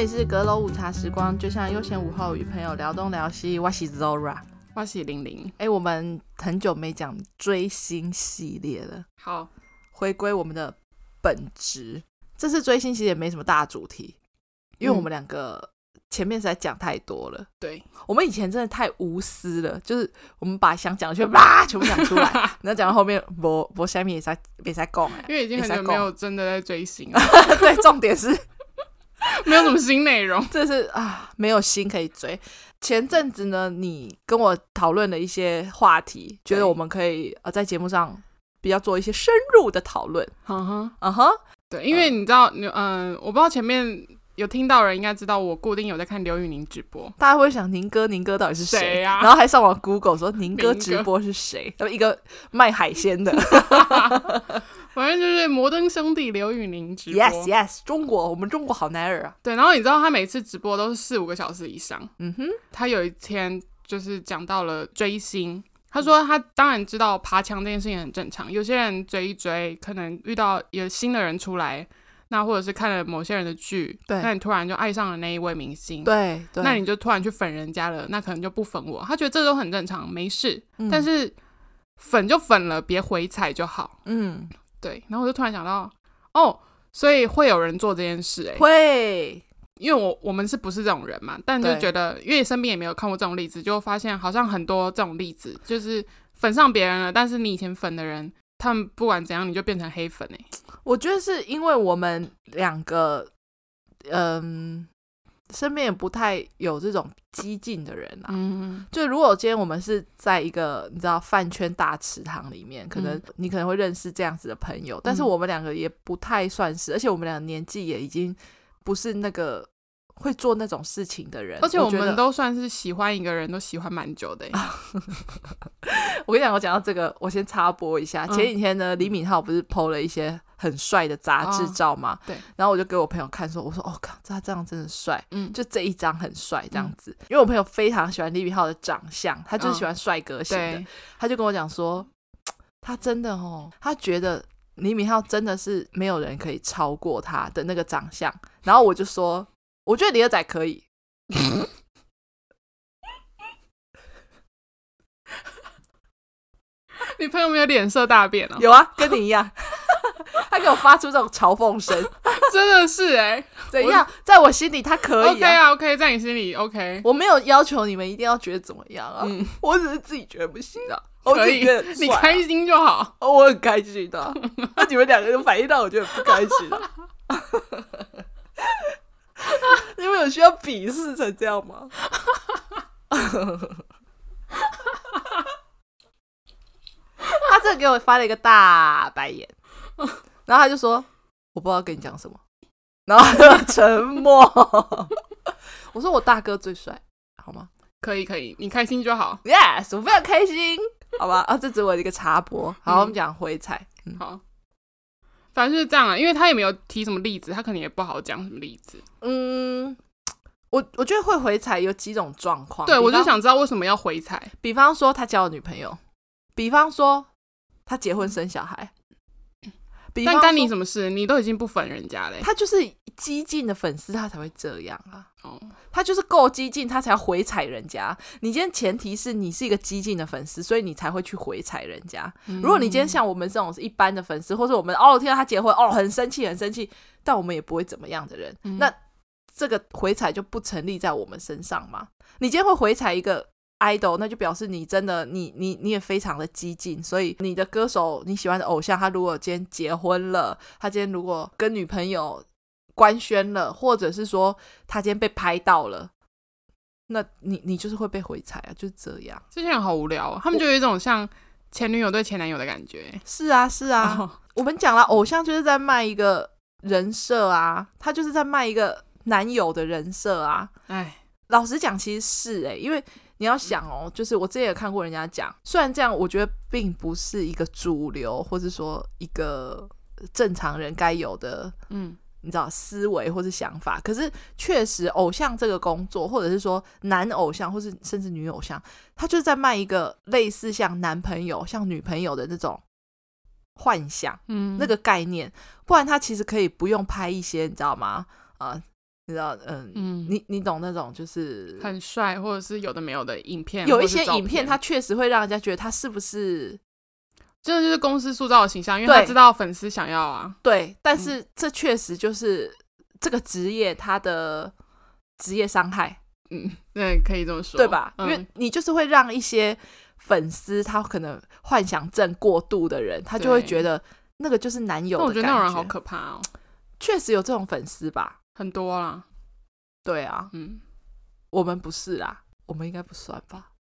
这里是阁楼午茶时光，就像悠闲午后与朋友聊东聊西。我是 Zora，我是玲玲。哎，我们很久没讲追星系列了，好，回归我们的本职。这次追星其实也没什么大主题，因为我们两个前面实在讲太多了。对，我们以前真的太无私了，就是我们把想讲的全把全部讲出来，然后讲到后面，我我下面也在也在讲，因为已经很久没有真的在追星了。对，重点是。没有什么新内容，这是啊，没有新可以追。前阵子呢，你跟我讨论了一些话题，觉得我们可以呃在节目上比较做一些深入的讨论。嗯哼，嗯哼，对，因为你知道，嗯，我不知道前面有听到人应该知道，我固定有在看刘宇宁直播。大家会想宁哥，宁哥到底是谁呀？然后还上网 Google 说宁哥直播是谁？一个卖海鲜的。反正就是摩登兄弟刘宇宁直播，yes yes，中国，我们中国好男儿啊。对，然后你知道他每次直播都是四五个小时以上。嗯哼，他有一天就是讲到了追星，他说他当然知道爬墙这件事情很正常，有些人追一追，可能遇到有新的人出来，那或者是看了某些人的剧，对，那你突然就爱上了那一位明星，对，对，那你就突然去粉人家了，那可能就不粉我。他觉得这都很正常，没事，嗯、但是粉就粉了，别回踩就好。嗯。对，然后我就突然想到，哦，所以会有人做这件事，哎，会，因为我我们是不是这种人嘛？但就觉得，因为身边也没有看过这种例子，就发现好像很多这种例子，就是粉上别人了，但是你以前粉的人，他们不管怎样，你就变成黑粉，哎，我觉得是因为我们两个，嗯。身边也不太有这种激进的人啊，嗯，就如果今天我们是在一个你知道饭圈大池塘里面，可能你可能会认识这样子的朋友，嗯，但是我们两个也不太算是，而且我们两个年纪也已经不是那个会做那种事情的人，而且我们都算是喜欢一个人都喜欢蛮久的。我跟你讲，我讲到这个，我先插播一下，前几天呢，李敏镐不是 PO 了一些。很帅的杂志照嘛，对，然后我就给我朋友看说，我说哦靠，他这样真的帅，嗯，就这一张很帅这样子，因为我朋友非常喜欢李敏镐的长相，他就是喜欢帅哥型的，他就跟我讲说，他真的哦，他觉得李敏镐真的是没有人可以超过他的那个长相，然后我就说，我觉得李二仔可以，你朋友没有脸色大变哦？有啊，跟你一样。他给我发出这种嘲讽声，真的是哎、欸，怎样？在我心里他可以、啊、OK 啊，OK，在你心里 OK，我没有要求你们一定要觉得怎么样啊，嗯、我只是自己觉得不行啊，可以，啊、你开心就好，我很开心的、啊，那你们两个人反应到我觉得不开心，你们有需要鄙视成这样吗？他这给我发了一个大白眼。然后他就说：“我不知道跟你讲什么。”然后他就沉默。我说：“我大哥最帅，好吗？”“可以，可以，你开心就好。” “Yes，我非常开心，好吧？”啊，这只是我的一个插播。好，嗯、我们讲回踩。嗯、好，反正就是这样啊。因为他也没有提什么例子，他可能也不好讲什么例子。嗯，我我觉得会回踩有几种状况。对，我就想知道为什么要回踩。比方说他交了女朋友，比方说他结婚生小孩。但干你什么事？你都已经不粉人家嘞。他就是激进的粉丝，他才会这样啊。哦，他就是够激进，他才要回踩人家。你今天前提是你是一个激进的粉丝，所以你才会去回踩人家。如果你今天像我们这种是一般的粉丝，或者我们哦听到他结婚哦很生气很生气，但我们也不会怎么样的人，那这个回踩就不成立在我们身上嘛。你今天会回踩一个。idol，那就表示你真的，你你你也非常的激进，所以你的歌手你喜欢的偶像，他如果今天结婚了，他今天如果跟女朋友官宣了，或者是说他今天被拍到了，那你你就是会被回踩啊，就是这样。这些人好无聊啊，他们就有一种像前女友对前男友的感觉。是啊，是啊，哦、我们讲了，偶像就是在卖一个人设啊，他就是在卖一个男友的人设啊。哎，老实讲，其实是哎、欸，因为。你要想哦，就是我之前也看过人家讲，虽然这样，我觉得并不是一个主流，或者说一个正常人该有的，嗯，你知道思维或是想法。可是确实，偶像这个工作，或者是说男偶像，或是甚至女偶像，他就是在卖一个类似像男朋友、像女朋友的那种幻想，嗯，那个概念。不然他其实可以不用拍一些，你知道吗？啊、呃。你知道，嗯，嗯，你你懂那种就是很帅，或者是有的没有的影片，有一些影片，片，它确实会让人家觉得他是不是真的就是公司塑造的形象，因为他知道粉丝想要啊。对，但是这确实就是这个职业他的职业伤害，嗯，对，可以这么说，对吧？嗯、因为你就是会让一些粉丝他可能幻想症过度的人，他就会觉得那个就是男友的。我觉得那种人好可怕哦。确实有这种粉丝吧。很多啦，对啊，嗯，我们不是啦，我们应该不算吧？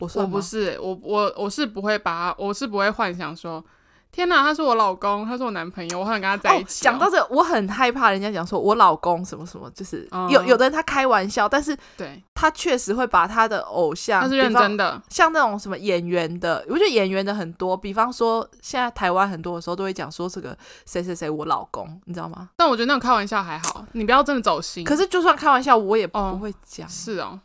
我算我不是，我我我是不会把，我是不会幻想说。天呐，他是我老公，他是我男朋友，我很想跟他在一起，哦。讲、哦、到这，我很害怕人家讲说我老公什么什么，就是、嗯、有有的人他开玩笑，但是对他确实会把他的偶像，他是认真的，像那种什么演员的，我觉得演员的很多，比方说现在台湾很多的时候都会讲说这个谁谁谁我老公，你知道吗？但我觉得那种开玩笑还好，你不要真的走心。可是就算开玩笑，我也不会讲。哦是哦，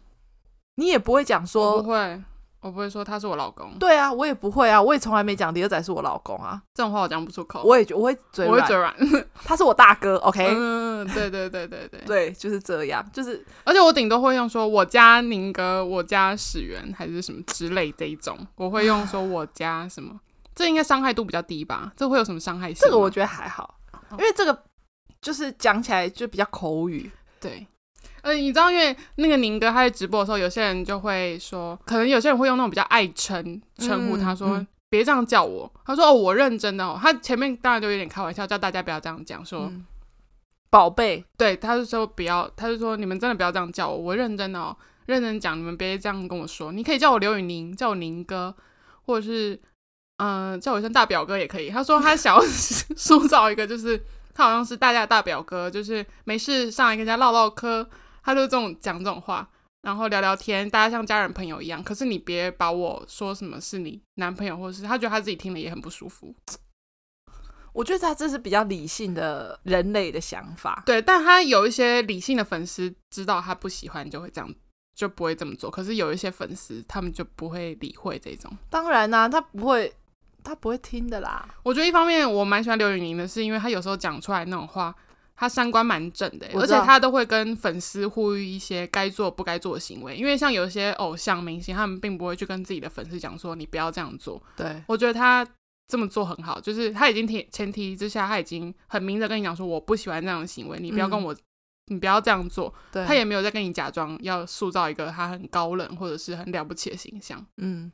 你也不会讲说不会。我不会说他是我老公，对啊，我也不会啊，我也从来没讲李二仔是我老公啊，这种话我讲不出口。我也我会嘴软，我会嘴软，他是我大哥，OK？嗯，对对对对对对，就是这样，就是，而且我顶多会用说我家宁哥，我家始源还是什么之类这一种，我会用说我家什么，这应该伤害度比较低吧？这会有什么伤害性？这个我觉得还好，因为这个就是讲起来就比较口语，对。呃，你知道，因为那个宁哥他在直播的时候，有些人就会说，可能有些人会用那种比较爱称称呼他说，别、嗯、这样叫我。他说哦，我认真的哦。他前面当然就有点开玩笑，叫大家不要这样讲，说宝贝、嗯，对，他就说不要，他就说你们真的不要这样叫我，我认真的哦，认真讲，你们别这样跟我说。你可以叫我刘宇宁，叫我宁哥，或者是嗯、呃，叫我一声大表哥也可以。他说 他想要 塑造一个，就是他好像是大家的大表哥，就是没事上来跟人家唠唠嗑。他就这种讲这种话，然后聊聊天，大家像家人朋友一样。可是你别把我说什么是你男朋友，或是他觉得他自己听了也很不舒服。我觉得他这是比较理性的人类的想法。对，但他有一些理性的粉丝知道他不喜欢，就会这样，就不会这么做。可是有一些粉丝，他们就不会理会这种。当然啦、啊，他不会，他不会听的啦。我觉得一方面我蛮喜欢刘宇宁的，是因为他有时候讲出来那种话。他三观蛮正的，而且他都会跟粉丝呼吁一些该做不该做的行为。因为像有些偶像明星，他们并不会去跟自己的粉丝讲说你不要这样做。对，我觉得他这么做很好，就是他已经提前提之下，他已经很明着跟你讲说我不喜欢这样的行为，你不要跟我，嗯、你不要这样做。对，他也没有在跟你假装要塑造一个他很高冷或者是很了不起的形象。嗯，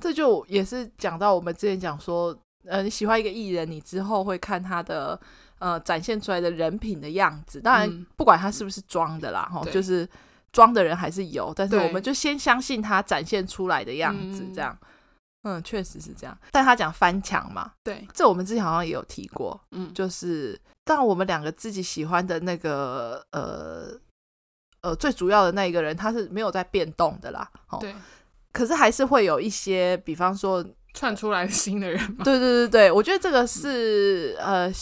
这就也是讲到我们之前讲说，呃，你喜欢一个艺人，你之后会看他的。呃，展现出来的人品的样子，当然不管他是不是装的啦，哈、嗯，就是装的人还是有，但是我们就先相信他展现出来的样子，这样，嗯，确实是这样。但他讲翻墙嘛，对，这我们之前好像也有提过，嗯，就是当我们两个自己喜欢的那个，呃呃，最主要的那一个人，他是没有在变动的啦，对，可是还是会有一些，比方说窜出来新的人嘛，对。对对对，我觉得这个是、嗯、呃。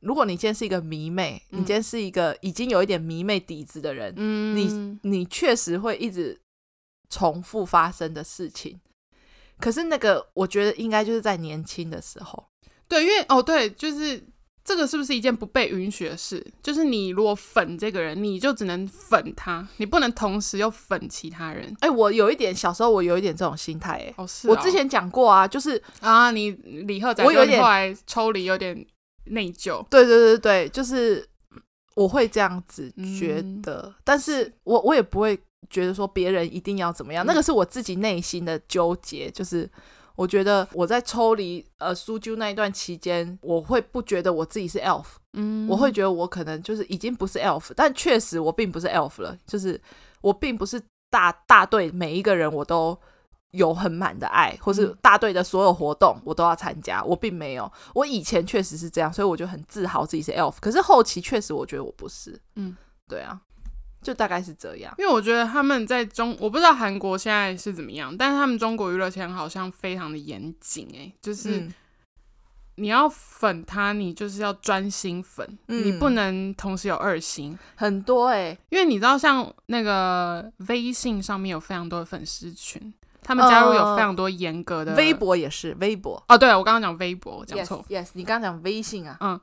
如果你今天是一个迷妹，嗯、你今天是一个已经有一点迷妹底子的人，嗯、你你确实会一直重复发生的事情。可是那个，我觉得应该就是在年轻的时候，对，因为哦，对，就是这个是不是一件不被允许的事？就是你如果粉这个人，你就只能粉他，你不能同时又粉其他人。哎、欸，我有一点小时候我有一点这种心态，哎、哦，是哦，我之前讲过啊，就是啊，你李赫仔，我有点后来抽离，有点。内疚，对对对对，就是我会这样子觉得，嗯、但是我我也不会觉得说别人一定要怎么样，嗯、那个是我自己内心的纠结。就是我觉得我在抽离呃苏啾那一段期间，我会不觉得我自己是 elf，嗯，我会觉得我可能就是已经不是 elf，但确实我并不是 elf 了，就是我并不是大大队每一个人我都。有很满的爱，或是大队的所有活动，我都要参加。我并没有，我以前确实是这样，所以我就很自豪自己是 elf。可是后期确实，我觉得我不是。嗯，对啊，就大概是这样。因为我觉得他们在中，我不知道韩国现在是怎么样，但是他们中国娱乐圈好像非常的严谨。哎，就是你要粉他，你就是要专心粉，嗯、你不能同时有二心。很多哎、欸，因为你知道，像那个微信上面有非常多的粉丝群。他们加入有非常多严格的，呃，微博也是微博哦。对，我刚刚讲微博，我讲错。Yes, yes，你刚刚讲微信啊。嗯，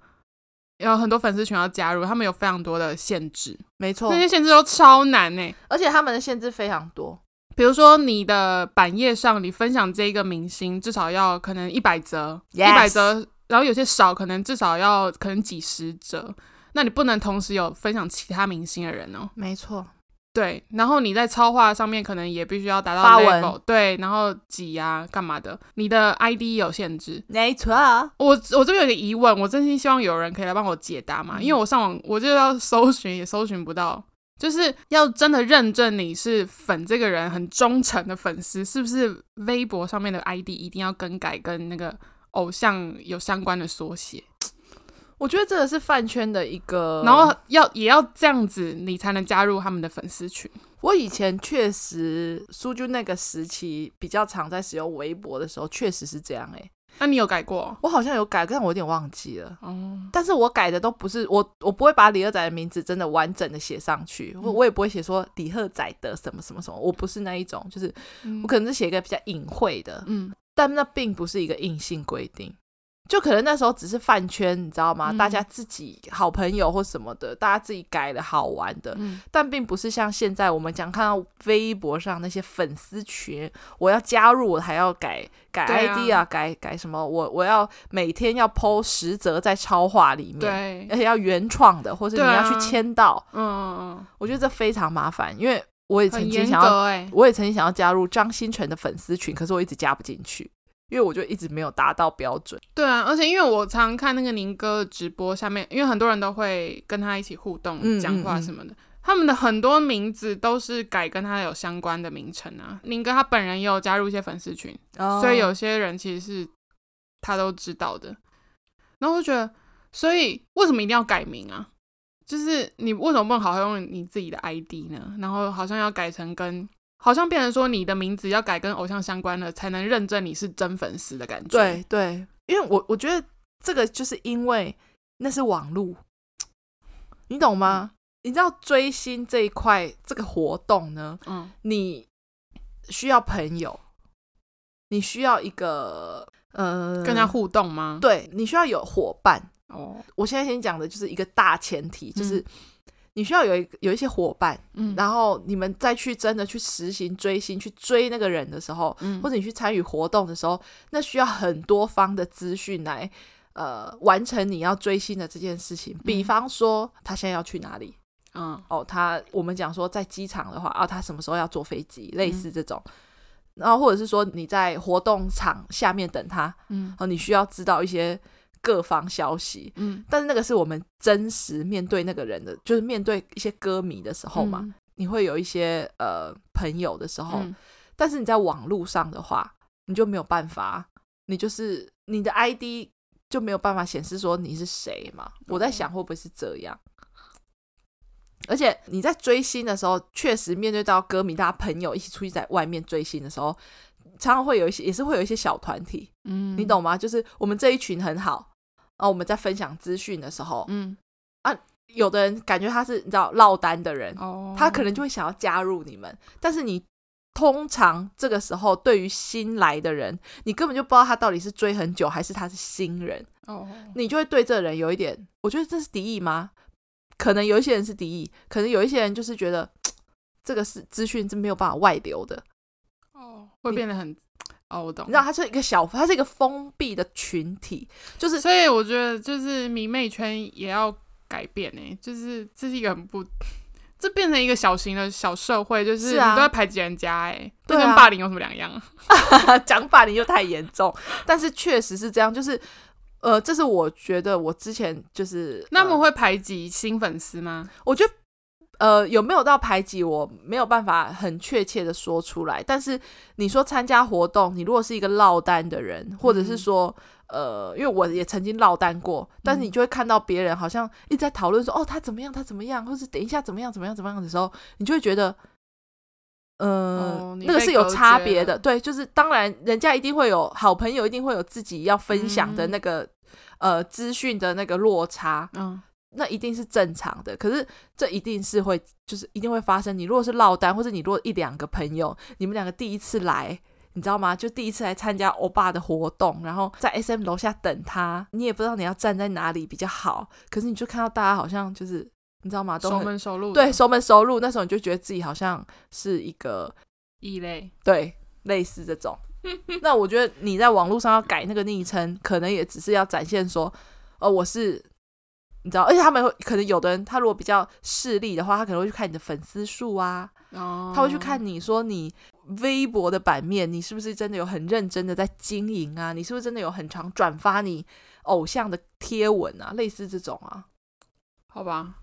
有很多粉丝群要加入，他们有非常多的限制，没错，那些限制都超难呢，而且他们的限制非常多。比如说你的版页上，你分享这一个明星，至少要可能一百折，一百折，然后有些少，可能至少要可能几十折。那你不能同时有分享其他明星的人哦。没错，对。然后你在超话上面可能也必须要达到 level，对，然后挤呀干嘛的？你的 ID 有限制。没错。我我这边有个疑问，我真心希望有人可以来帮我解答嘛，嗯、因为我上网我就要搜寻也搜寻不到。就是要真的认证你是粉这个人很忠诚的粉丝，是不是微博上面的 ID 一定要更改跟那个偶像有相关的缩写？我觉得这个是饭圈的一个，然后要也要这样子，你才能加入他们的粉丝群。我以前确实苏军那个时期比较常在使用微博的时候，确实是这样诶、欸。那你有改过？我好像有改，但我有点忘记了。哦，但是我改的都不是我，我不会把李赫宰的名字真的完整的写上去，我、嗯、我也不会写说李赫宰的什么什么什么，我不是那一种，就是我可能是写一个比较隐晦的，嗯，但那并不是一个硬性规定。就可能那时候只是饭圈，你知道吗？嗯、大家自己好朋友或什么的，大家自己改的好玩的，嗯、但并不是像现在我们讲看到微博上那些粉丝群，我要加入我还要改改 ID 啊，啊改改什么？我我要每天要 po 十则在超话里面，对，而且要原创的，或者你要去签到，嗯嗯嗯，我觉得这非常麻烦，因为我也曾经想要，欸、我也曾经想要加入张新成的粉丝群，可是我一直加不进去。因为我就一直没有达到标准。对啊，而且因为我常看那个宁哥的直播，下面因为很多人都会跟他一起互动、嗯、讲话什么的，嗯嗯、他们的很多名字都是改跟他有相关的名称啊。宁哥他本人也有加入一些粉丝群，哦、所以有些人其实是他都知道的。然后我就觉得，所以为什么一定要改名啊？就是你为什么不能好好用你自己的 ID 呢？然后好像要改成跟。好像变成说你的名字要改跟偶像相关的，才能认证你是真粉丝的感觉。对对，因为我我觉得这个就是因为那是网路，你懂吗？嗯、你知道追星这一块这个活动呢，嗯，你需要朋友，你需要一个呃，跟他互动吗？对，你需要有伙伴。哦，我现在先讲的就是一个大前提，就是。嗯你需要有一有一些伙伴，嗯，然后你们再去真的去实行追星，去追那个人的时候，嗯，或者你去参与活动的时候，那需要很多方的资讯来，呃，完成你要追星的这件事情。比方说，他现在要去哪里？嗯，哦，他我们讲说在机场的话，啊，他什么时候要坐飞机？类似这种，嗯，然后或者是说你在活动场下面等他，嗯，哦，你需要知道一些。各方消息，嗯，但是那个是我们真实面对那个人的，就是面对一些歌迷的时候嘛，嗯、你会有一些呃朋友的时候，嗯、但是你在网络上的话，你就没有办法，你就是你的 ID 就没有办法显示说你是谁嘛。嗯、我在想会不会是这样？而且你在追星的时候，确实面对到歌迷，大家朋友一起出去在外面追星的时候。常常会有一些，也是会有一些小团体，嗯，你懂吗？就是我们这一群很好，然后我们在分享资讯的时候，嗯啊，有的人感觉他是你知道落单的人，哦，他可能就会想要加入你们，但是你通常这个时候对于新来的人，你根本就不知道他到底是追很久还是他是新人，哦，你就会对这人有一点，我觉得这是敌意吗？可能有一些人是敌意，可能有一些人就是觉得 这个是资讯是没有办法外流的。会变得很哦，我懂。你知道，它是一个小，它是一个封闭的群体，就是所以我觉得，就是迷妹圈也要改变呢。就是这是一个很不，这变成一个小型的小社会，就是你都在排挤人家，哎，这跟霸凌有什么两样？讲霸凌又太严重，但是确实是这样，就是呃，这是我觉得我之前就是，那么会排挤新粉丝吗？我觉得。呃，有没有到排挤？我没有办法很确切的说出来。但是你说参加活动，你如果是一个落单的人，或者是说，呃，因为我也曾经落单过，但是你就会看到别人好像一直在讨论说，哦，他怎么样，他怎么样，或是等一下怎么样，怎么样，怎么样的时候，你就会觉得，呃，哦，那个是有差别的。对，就是当然，人家一定会有好朋友，一定会有自己要分享的那个，嗯，呃资讯的那个落差。嗯。那一定是正常的，可是这一定是会，就是一定会发生。你如果是落单，或者你如果一两个朋友，你们两个第一次来，你知道吗？就第一次来参加欧巴的活动，然后在 SM 楼下等他，你也不知道你要站在哪里比较好。可是你就看到大家好像就是，你知道吗？都熟门熟路，对，熟门熟路。那时候你就觉得自己好像是一个异类，对，类似这种。那我觉得你在网络上要改那个昵称，可能也只是要展现说，呃，我是。你知道，而且他们会可能有的人，他如果比较势利的话，他可能会去看你的粉丝数啊，oh. 他会去看你说你微博的版面，你是不是真的有很认真的在经营啊？你是不是真的有很常转发你偶像的贴文啊？类似这种啊，好吧，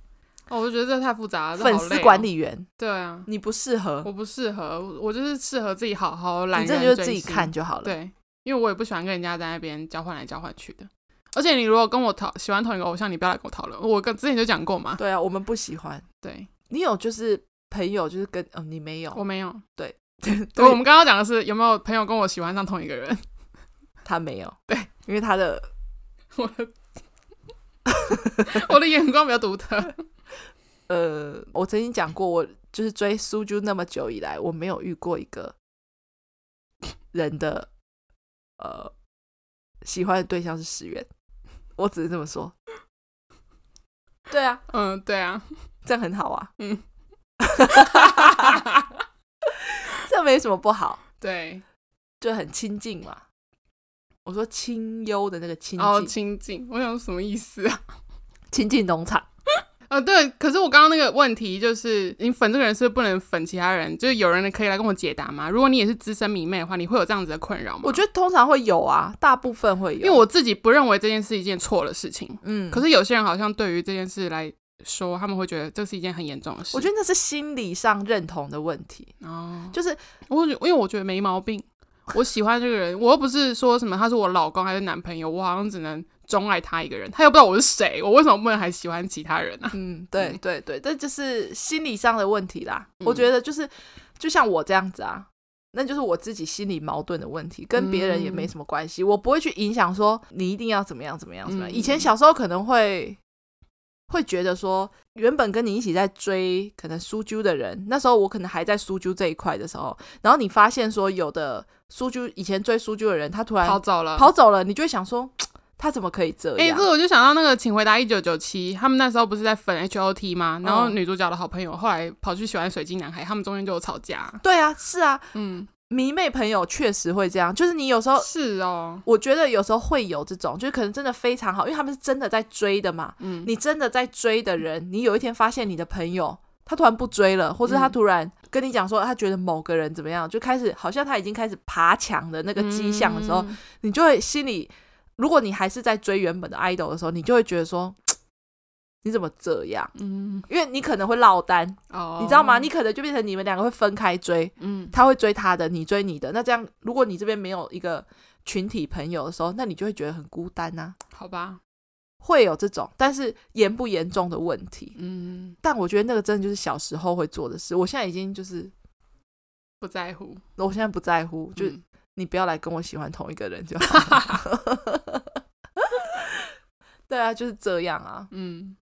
哦，我就觉得这太复杂了。粉丝管理员，对啊，你不适合，我不适合，我就是适合自己好好来，你这就是自己看就好了。对，因为我也不喜欢跟人家在那边交换来交换去的。而且你如果跟我讨喜欢同一个偶像，你不要来跟我讨论。我跟之前就讲过嘛。对啊，我们不喜欢。对，你有就是朋友就是跟哦，你没有，我没有。对，对，我们刚刚讲的是有没有朋友跟我喜欢上同一个人？他没有。对，因为他的我的 我的眼光比较独特。呃，我曾经讲过，我就是追苏啾那么久以来，我没有遇过一个人的呃喜欢的对象是石原。我只是这么说，对啊，嗯，对啊，这样很好啊，嗯，这没什么不好，对，就很亲近嘛。我说清幽的那个亲近，哦，亲近，我想说什么意思啊？亲近农场。呃，对，可是我刚刚那个问题就是，你粉这个人是不是不能粉其他人？就是有人可以来跟我解答吗？如果你也是资深迷妹的话，你会有这样子的困扰吗？我觉得通常会有啊，大部分会有，因为我自己不认为这件事是一件错的事情。嗯，可是有些人好像对于这件事来说，他们会觉得这是一件很严重的事。我觉得那是心理上认同的问题哦，就是我因为我觉得没毛病，我喜欢这个人，我又不是说什么他是我老公还是男朋友，我好像只能。钟爱他一个人，他又不知道我是谁，我为什么不能还喜欢其他人呢、啊？嗯，对 对对，这就是心理上的问题啦。嗯、我觉得就是，就像我这样子啊，那就是我自己心理矛盾的问题，跟别人也没什么关系。嗯、我不会去影响说你一定要怎么样怎么样怎么样。以前小时候可能会会觉得说，原本跟你一起在追可能苏啾的人，那时候我可能还在苏啾这一块的时候，然后你发现说有的苏啾以前追苏啾的人，他突然跑走了，跑走了，你就会想说。他怎么可以这样？哎、欸，这我就想到那个《请回答一九九七》，他们那时候不是在粉 H O T 吗？然后女主角的好朋友后来跑去喜欢水晶男孩，他们中间就有吵架。对啊，是啊，嗯，迷妹朋友确实会这样，就是你有时候是哦，我觉得有时候会有这种，就是可能真的非常好，因为他们是真的在追的嘛。嗯，你真的在追的人，你有一天发现你的朋友他突然不追了，或者他突然跟你讲说他觉得某个人怎么样，就开始好像他已经开始爬墙的那个迹象的时候，嗯、你就会心里。如果你还是在追原本的 idol 的时候，你就会觉得说，你怎么这样？嗯，因为你可能会落单，哦，你知道吗？你可能就变成你们两个会分开追，嗯，他会追他的，你追你的。那这样，如果你这边没有一个群体朋友的时候，那你就会觉得很孤单呐。好吧，会有这种，但是严不严重的问题，嗯，但我觉得那个真的就是小时候会做的事。我现在已经就是不在乎，我现在不在乎，就。嗯你不要来跟我喜欢同一个人就好。对啊，就是这样啊。嗯，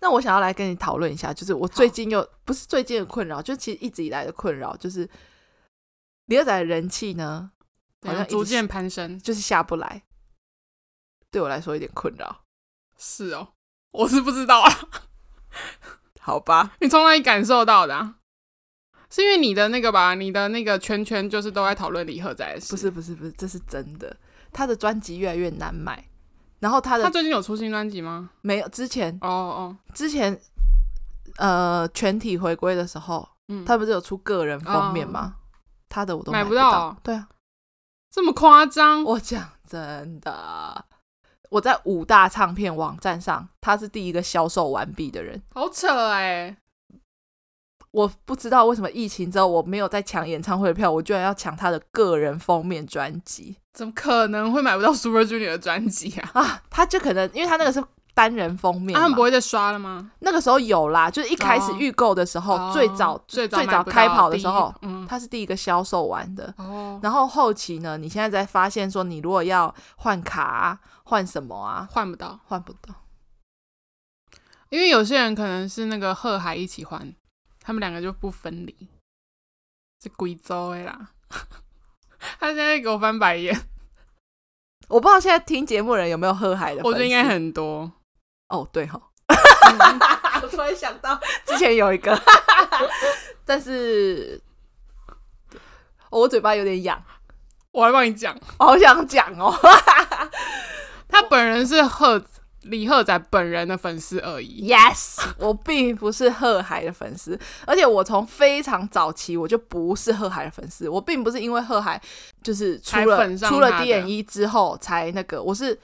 那我想要来跟你讨论一下，就是我最近又不是最近的困扰，就其实一直以来的困扰，就是李二仔的人气呢，好像逐渐攀升，就是下不来。对我来说有点困扰。是哦，我是不知道啊。好吧，你从哪里感受到的啊？是因为你的那个吧，你的那个圈圈就是都在讨论李赫宰的事。不是不是不是，这是真的。他的专辑越来越难买，然后他的他最近有出新专辑吗？没有，之前哦哦，之前呃全体回归的时候，嗯，他不是有出个人封面吗？哦、他的我都买不到。对啊，这么夸张？我讲真的，我在五大唱片网站上，他是第一个销售完毕的人，好扯哎、欸。我不知道为什么疫情之后我没有再抢演唱会的票，我居然要抢他的个人封面专辑？怎么可能会买不到 Super Junior 的专辑啊？啊，他就可能因为他那个是单人封面，他们不会再刷了吗？那个时候有啦，就是一开始预购的时候，哦、最早、哦、最早最早开跑的时候，嗯，他是第一个销售完的。哦，然后后期呢，你现在才发现说，你如果要换卡、啊、换什么啊，换不到，换不到，因为有些人可能是那个贺海一起换。他们两个就不分离，是贵州的啦。他现在给我翻白眼。我不知道现在听节目的人有没有喝海的，我觉得应该很多。哦，对哈，我突然想到之前有一个，但是我嘴巴有点痒，我来帮你讲，我好想讲哦。他本人是贺。李赫宰本人的粉丝而已。Yes，我并不是赫海的粉丝，而且我从非常早期我就不是赫海的粉丝。我并不是因为赫海就是出了出了 D N E 之后才那个，我是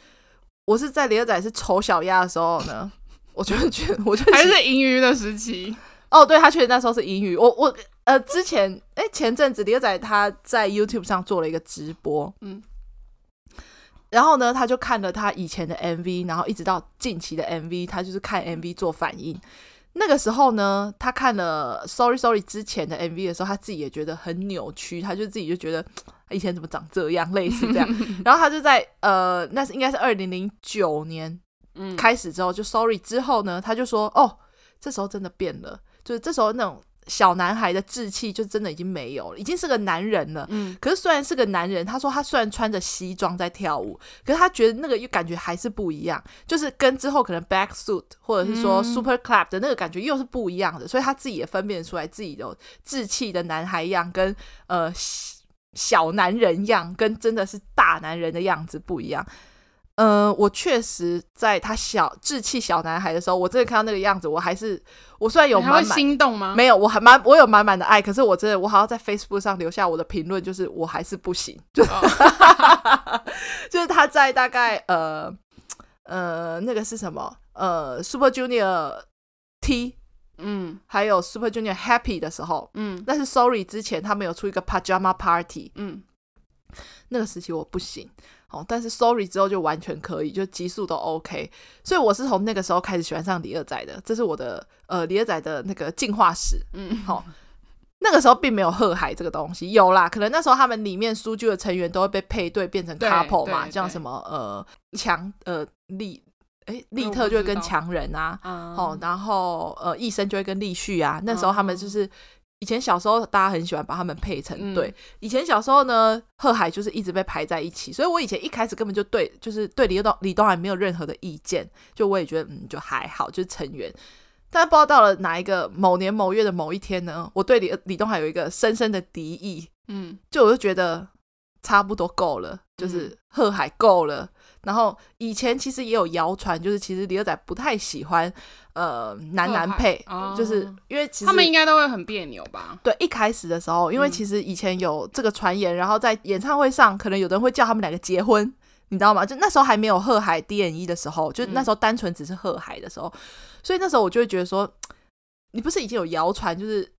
我是在李赫宰是丑小鸭的时候呢，我就觉得我就还是银鱼的时期。哦，对，他确实那时候是银鱼。我我呃之前哎、欸、前阵子李赫宰他在 YouTube 上做了一个直播，嗯。然后呢，他就看了他以前的 MV，然后一直到近期的 MV，他就是看 MV 做反应。那个时候呢，他看了 Sorry Sorry 之前的 MV 的时候，他自己也觉得很扭曲，他就自己就觉得以前怎么长这样，类似这样。然后他就在呃，那是应该是二零零九年开始之后，就 Sorry 之后呢，他就说哦，这时候真的变了，就是这时候那种。小男孩的志气就真的已经没有了，已经是个男人了。嗯，可是虽然是个男人，他说他虽然穿着西装在跳舞，可是他觉得那个又感觉还是不一样，就是跟之后可能 Backsuit 或者是说 Super Clap 的那个感觉又是不一样的，所以他自己也分辨出来自己的志气的男孩样跟呃小男人样跟真的是大男人的样子不一样。嗯、呃，我确实在他小稚气小男孩的时候，我真的看到那个样子，我还是我虽然有满满心动吗？没有，我还满我有满满的爱，可是我真的我好像在 Facebook 上留下我的评论，就是我还是不行，就、oh. 就是他在大概呃呃那个是什么呃 Super Junior T 嗯，还有 Super Junior Happy 的时候，嗯，但是 Sorry 之前他们有出一个 Pajama Party，嗯，那个时期我不行。哦，但是 Sorry 之后就完全可以，就极速都 OK，所以我是从那个时候开始喜欢上李二仔的，这是我的呃李二仔的那个进化史。嗯，好、哦，那个时候并没有贺海这个东西，有啦，可能那时候他们里面书剧的成员都会被配对变成 couple 嘛，像什么呃强呃利诶利特就会跟强人啊，哦，然后呃义生就会跟立旭啊，那时候他们就是。嗯以前小时候，大家很喜欢把他们配成对。以前小时候呢，贺海就是一直被排在一起，所以我以前一开始根本就对，就是对李东李东海没有任何的意见，就我也觉得嗯，就还好，就是成员。但不知道到了哪一个某年某月的某一天呢，我对李李东海有一个深深的敌意，嗯，就我就觉得差不多够了，就是贺海够了。然后以前其实也有谣传，就是其实李二仔不太喜欢呃男男配，哦、就是因为其实他们应该都会很别扭吧？对，一开始的时候，因为其实以前有这个传言，嗯、然后在演唱会上，可能有的人会叫他们两个结婚，你知道吗？就那时候还没有贺海 D N E 的时候，就那时候单纯只是贺海的时候，嗯、所以那时候我就会觉得说，你不是已经有谣传，就是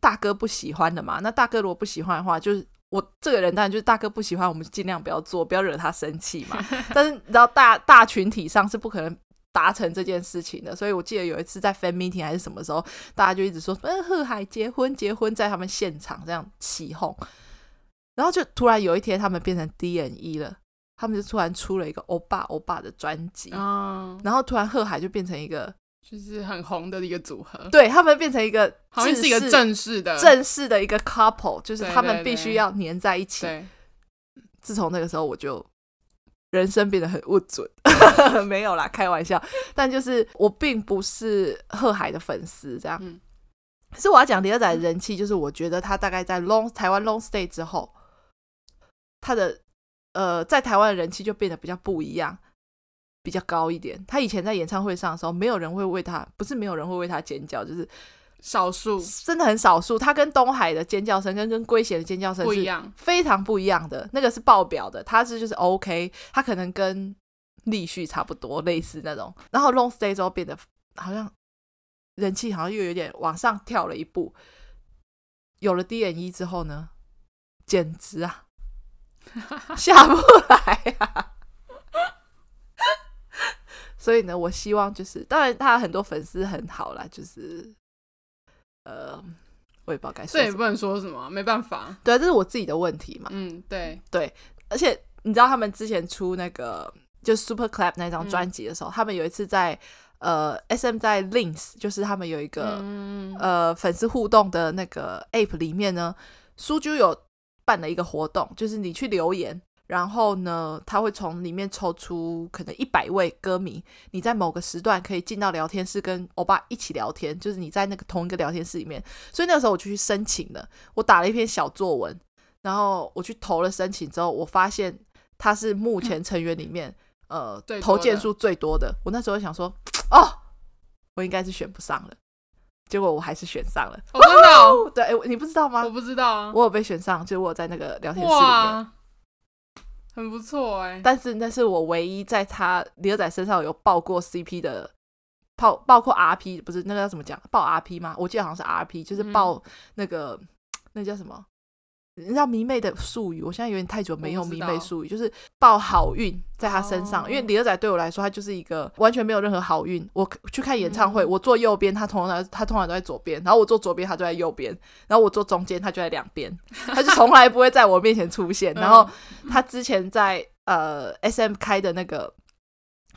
大哥不喜欢的嘛？那大哥如果不喜欢的话，就是。我这个人当然就是大哥不喜欢，我们尽量不要做，不要惹他生气嘛。但是你知道大大群体上是不可能达成这件事情的，所以我记得有一次在 fan meeting 还是什么时候，大家就一直说，嗯，贺海结婚结婚，在他们现场这样起哄，然后就突然有一天他们变成 D N E 了，他们就突然出了一个欧巴欧巴的专辑，哦、然后突然贺海就变成一个。就是很红的一个组合，对，他们变成一个，好像是一个正式的、正式的一个 couple，就是他们必须要黏在一起。对，对，对，自从那个时候，我就人生变得很不准，没有啦，开玩笑。但就是我并不是贺海的粉丝，这样。嗯、可是我要讲李二仔的人气，就是我觉得他大概在 long 台湾 long stay 之后，他的呃在台湾的人气就变得比较不一样。比较高一点。他以前在演唱会上的时候，没有人会为他，不是没有人会为他尖叫，就是少数，真的很少数。他跟东海的尖叫声跟跟圭贤的尖叫声不一样，非常不一样的。那个是爆表的，他是就是 OK，他可能跟立旭差不多，类似那种。然后 Long Stay 之后变得好像人气好像又有点往上跳了一步。有了 D N E 之后呢，简直啊，下不来啊。所以呢，我希望就是，当然他很多粉丝很好啦，就是，呃，我也不知道该说，这也不能说什么，没办法，对，啊这是我自己的问题嘛。嗯，对。对，而且你知道他们之前出那个就 Super Clap 那张专辑的时候，嗯、他们有一次在呃 SM 在 Links，就是他们有一个、嗯、呃粉丝互动的那个 App 里面呢，苏就有办了一个活动，就是你去留言，然后呢，他会从里面抽出可能一百位歌迷，你在某个时段可以进到聊天室跟欧巴一起聊天，就是你在那个同一个聊天室里面。所以那个时候我就去申请了，我打了一篇小作文，然后我去投了申请之后，我发现他是目前成员里面、嗯、呃投件数最多的。我那时候想说，哦，我应该是选不上了。结果我还是选上了，哦、真的、哦？对，你不知道吗？我不知道啊，我有被选上，就是我在那个聊天室里面，很不错哎、欸。但是那是我唯一在他李尔仔身上有爆过 CP 的，爆爆括 RP，不是那个叫怎么讲？爆 RP 吗？我记得好像是 RP，就是爆那个、嗯、那叫什么？你知道迷妹的术语，我现在有点太久没用迷妹术语，就是报好运在他身上。哦、因为李尔仔对我来说，他就是一个完全没有任何好运。我去看演唱会，嗯、我坐右边，他通常他通常都在左边；然后我坐左边，他就在右边；然后我坐中间，他就在两边。他就从来不会在我面前出现。然后他之前在呃 SM 开的那个。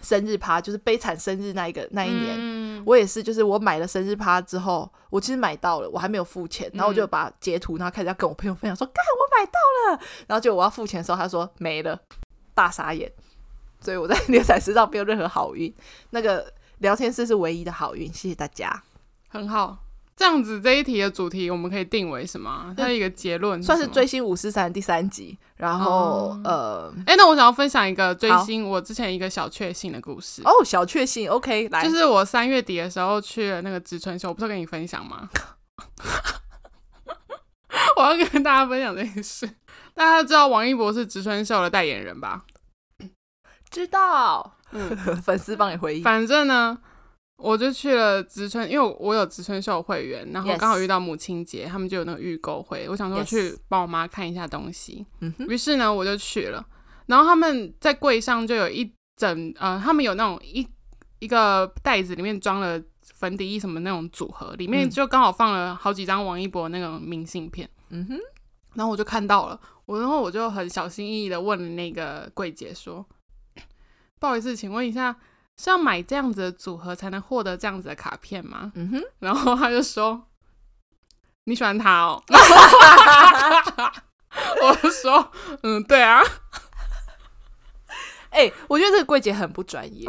生日趴就是悲惨生日那一个那一年，嗯、我也是，就是我买了生日趴之后，我其实买到了，我还没有付钱，然后我就把截图，然后开始要跟我朋友分享说，干、嗯、我买到了，然后就我要付钱的时候，他说没了，大傻眼，所以 我在牛仔身上没有任何好运，那个聊天室是唯一的好运，谢谢大家，很好。这样子这一题的主题我们可以定为什么？它一个结论算是追星五四三第三集。然后、嗯、呃，哎，那我想要分享一个追星我之前一个小确幸的故事。哦，小确幸，OK，来，就是我三月底的时候去了那个植村秀，我不是跟你分享吗？我要跟大家分享这件事。大家知道王一博是植村秀的代言人吧？知道，嗯，粉丝帮你回忆。反正呢。我就去了植村，因为我有植村秀会员，然后刚好遇到母亲节，他们就有那个预购会，我想说去帮我妈看一下东西。于 Yes. 是呢，我就去了。然后他们在柜上就有一整呃，他们有那种一一个袋子里面装了粉底液什么那种组合，里面就刚好放了好几张王一博那种明信片。嗯哼，然后我就看到了，我然后我就很小心翼翼的问了那个柜姐说：“ 不好意思，请问一下。”是要买这样子的组合才能获得这样子的卡片吗？嗯哼，然后他就说：“你喜欢他哦。”我就说：“嗯，对啊。”哎、欸，我觉得这个柜姐很不专业，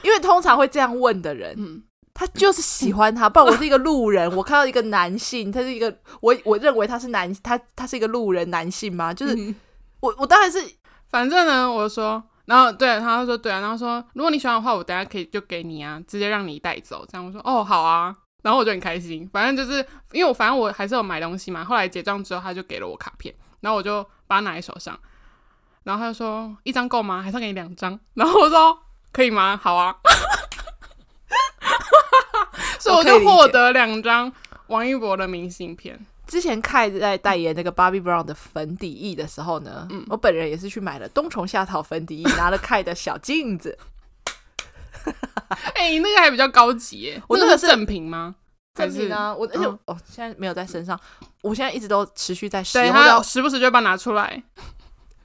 因为通常会这样问的人，嗯、他就是喜欢他。不然我是一个路人，我看到一个男性，他是一个我我认为他是男，他他是一个路人男性吗？就是、嗯、我我当然是，反正呢，我就说。然后对，他就说对啊，然后说如果你喜欢的话，我等下可以就给你啊，直接让你带走。这样我说哦好啊，然后我就很开心。反正就是因为我反正我还是有买东西嘛。后来结账之后，他就给了我卡片，然后我就把它拿在手上。然后他就说一张够吗？还是给你两张？然后我说可以吗？好啊。所以我就获得两张王一博的明信片。之前凯在代言那个 Bobbi Brown 的粉底液的时候呢，嗯、我本人也是去买了冬虫夏草粉底液，拿了凯的小镜子。哎、那个还比较高级耶，我那个是正品吗？正品呢？我而且、嗯、哦，现在没有在身上，我现在一直都持续在使用，对，时不时就把它拿出来，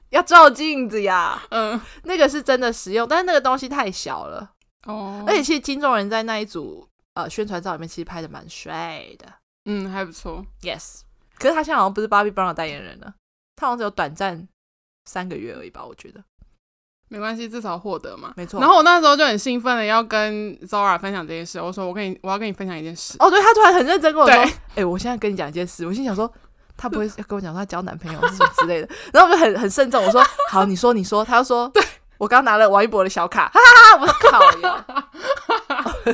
要照镜子呀。嗯，那个是真的实用，但是那个东西太小了哦。而且其实金钟人在那一组呃宣传照里面其实拍的蛮帅的。嗯，还不错。Yes，可是他现在好像不是 Bobbi Brown 的代言人了，他好像只有短暂三个月而已吧？我觉得没关系，至少获得嘛。没错。然后我那时候就很兴奋的要跟 Zora 分享这件事，我说我跟你，我要跟你分享一件事。哦，对，他突然很认真跟我说，哎、欸，我现在跟你讲一件事。我心想说，他不会要跟我讲他交男朋友是什么之类的。然后我就很很慎重，我说好，你说你说。他就说，对我刚拿了王一博的小卡，哈哈哈，我靠呀。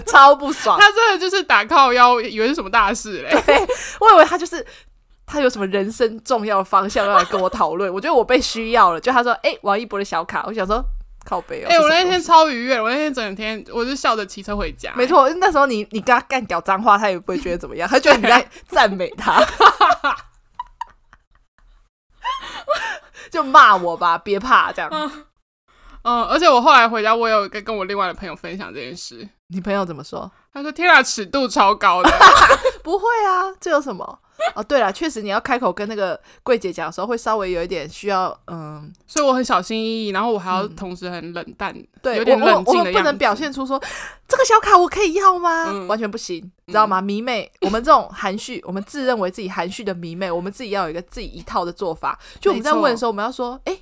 超不爽，他真的就是打靠腰，以为是什么大事嘞？对，我以为他就是他有什么人生重要的方向要来跟我讨论。我觉得我被需要了，就他说：“哎、欸，王一博的小卡。”我想说靠背哦。哎、欸，我那天超愉悦，我那天整天我就笑着骑车回家。没错，那时候你你跟他干屌脏话，他也不会觉得怎么样，他觉得你在赞美他，就骂我吧，别怕这样。嗯嗯，而且我后来回家，我有跟跟我另外的朋友分享这件事。你朋友怎么说？他说：“天啊，尺度超高的。”不会啊，这有什么？哦，对了，确实你要开口跟那个柜姐讲的时候，会稍微有一点需要，嗯，所以我很小心翼翼，然后我还要同时很冷淡，嗯、对，有点冷静的样子。我们不能表现出说这个小卡我可以要吗？嗯、完全不行，你知道吗？迷妹，我们这种含蓄，我们自认为自己含蓄的迷妹，我们自己要有一个自己一套的做法。就我们在问的时候，我们要说，哎，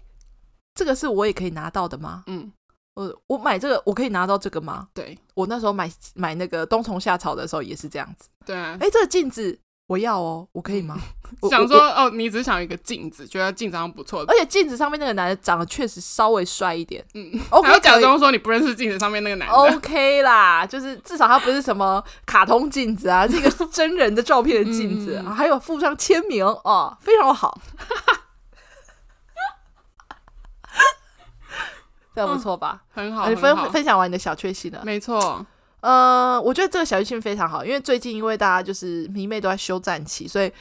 这个是我也可以拿到的吗？嗯。我我买这个，我可以拿到这个吗？对，我那时候买买那个冬虫夏草的时候也是这样子。对啊，哎，这个镜子我要哦，我可以吗？想说哦，你只想一个镜子，觉得镜子上不错，而且镜子上面那个男的长得确实稍微帅一点。嗯，OK，还要假装说你不认识镜子上面那个男的。OK 啦，就是至少他不是什么卡通镜子啊，这个真人的照片的镜子，还有附上签名哦，非常好。这不错吧？很好，你分分享完你的小确幸了。没错，呃，我觉得这个小确幸非常好，因为最近因为大家就是迷妹都在休战期，所以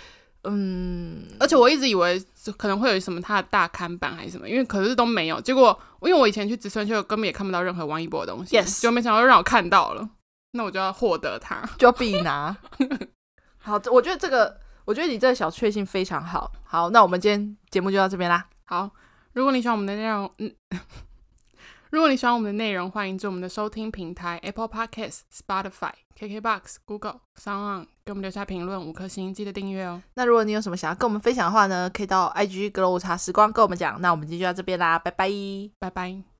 嗯，而且我一直以为可能会有什么他的大刊版还是什么，因为可是都没有。结果因为我以前去植村秀根本也看不到任何王一博的东西，yes，就没想到让我看到了，那我就要获得它，就要必拿。好，我觉得这个，我觉得你这个小确幸非常好。好，那我们今天节目就到这边啦。好，如果你喜欢我们的内容，嗯。如果你喜欢我们的内容，欢迎至我们的收听平台 Apple Podcasts、Spotify、KKBox、Google、SoundOn 给我们留下评论五颗星，记得订阅哦。那如果你有什么想要跟我们分享的话呢，可以到 IG 阁楼午茶时光跟我们讲。那我们今天就到这边啦，拜拜，拜拜。